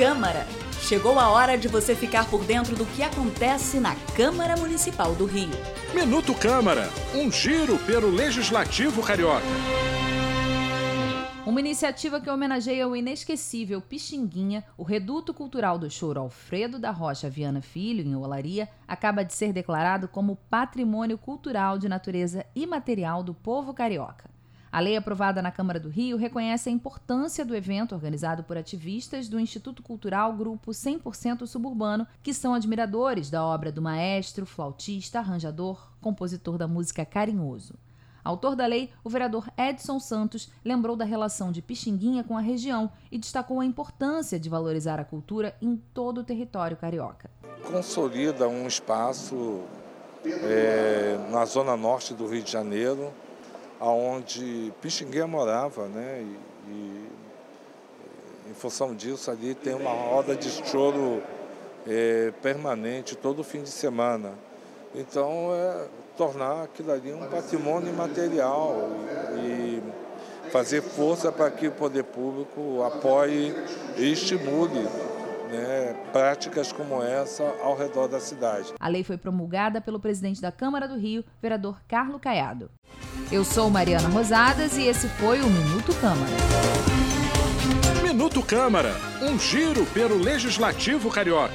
Câmara. Chegou a hora de você ficar por dentro do que acontece na Câmara Municipal do Rio. Minuto Câmara, um giro pelo Legislativo Carioca. Uma iniciativa que homenageia o inesquecível Pixinguinha, o reduto cultural do choro Alfredo da Rocha Viana Filho, em Olaria, acaba de ser declarado como Patrimônio Cultural de Natureza Imaterial do Povo Carioca. A lei aprovada na Câmara do Rio reconhece a importância do evento organizado por ativistas do Instituto Cultural Grupo 100% Suburbano, que são admiradores da obra do maestro, flautista, arranjador, compositor da música Carinhoso. Autor da lei, o vereador Edson Santos lembrou da relação de Pixinguinha com a região e destacou a importância de valorizar a cultura em todo o território carioca. Consolida um espaço é, na zona norte do Rio de Janeiro, aonde Pixinguinha morava, né? E, e, em função disso ali tem uma roda de choro é, permanente todo fim de semana. Então é tornar aquilo ali um patrimônio imaterial e, e fazer força para que o poder público apoie e estimule práticas como essa ao redor da cidade. A lei foi promulgada pelo presidente da Câmara do Rio, vereador Carlo Caiado. Eu sou Mariana Rosadas e esse foi o Minuto Câmara. Minuto Câmara, um giro pelo Legislativo Carioca.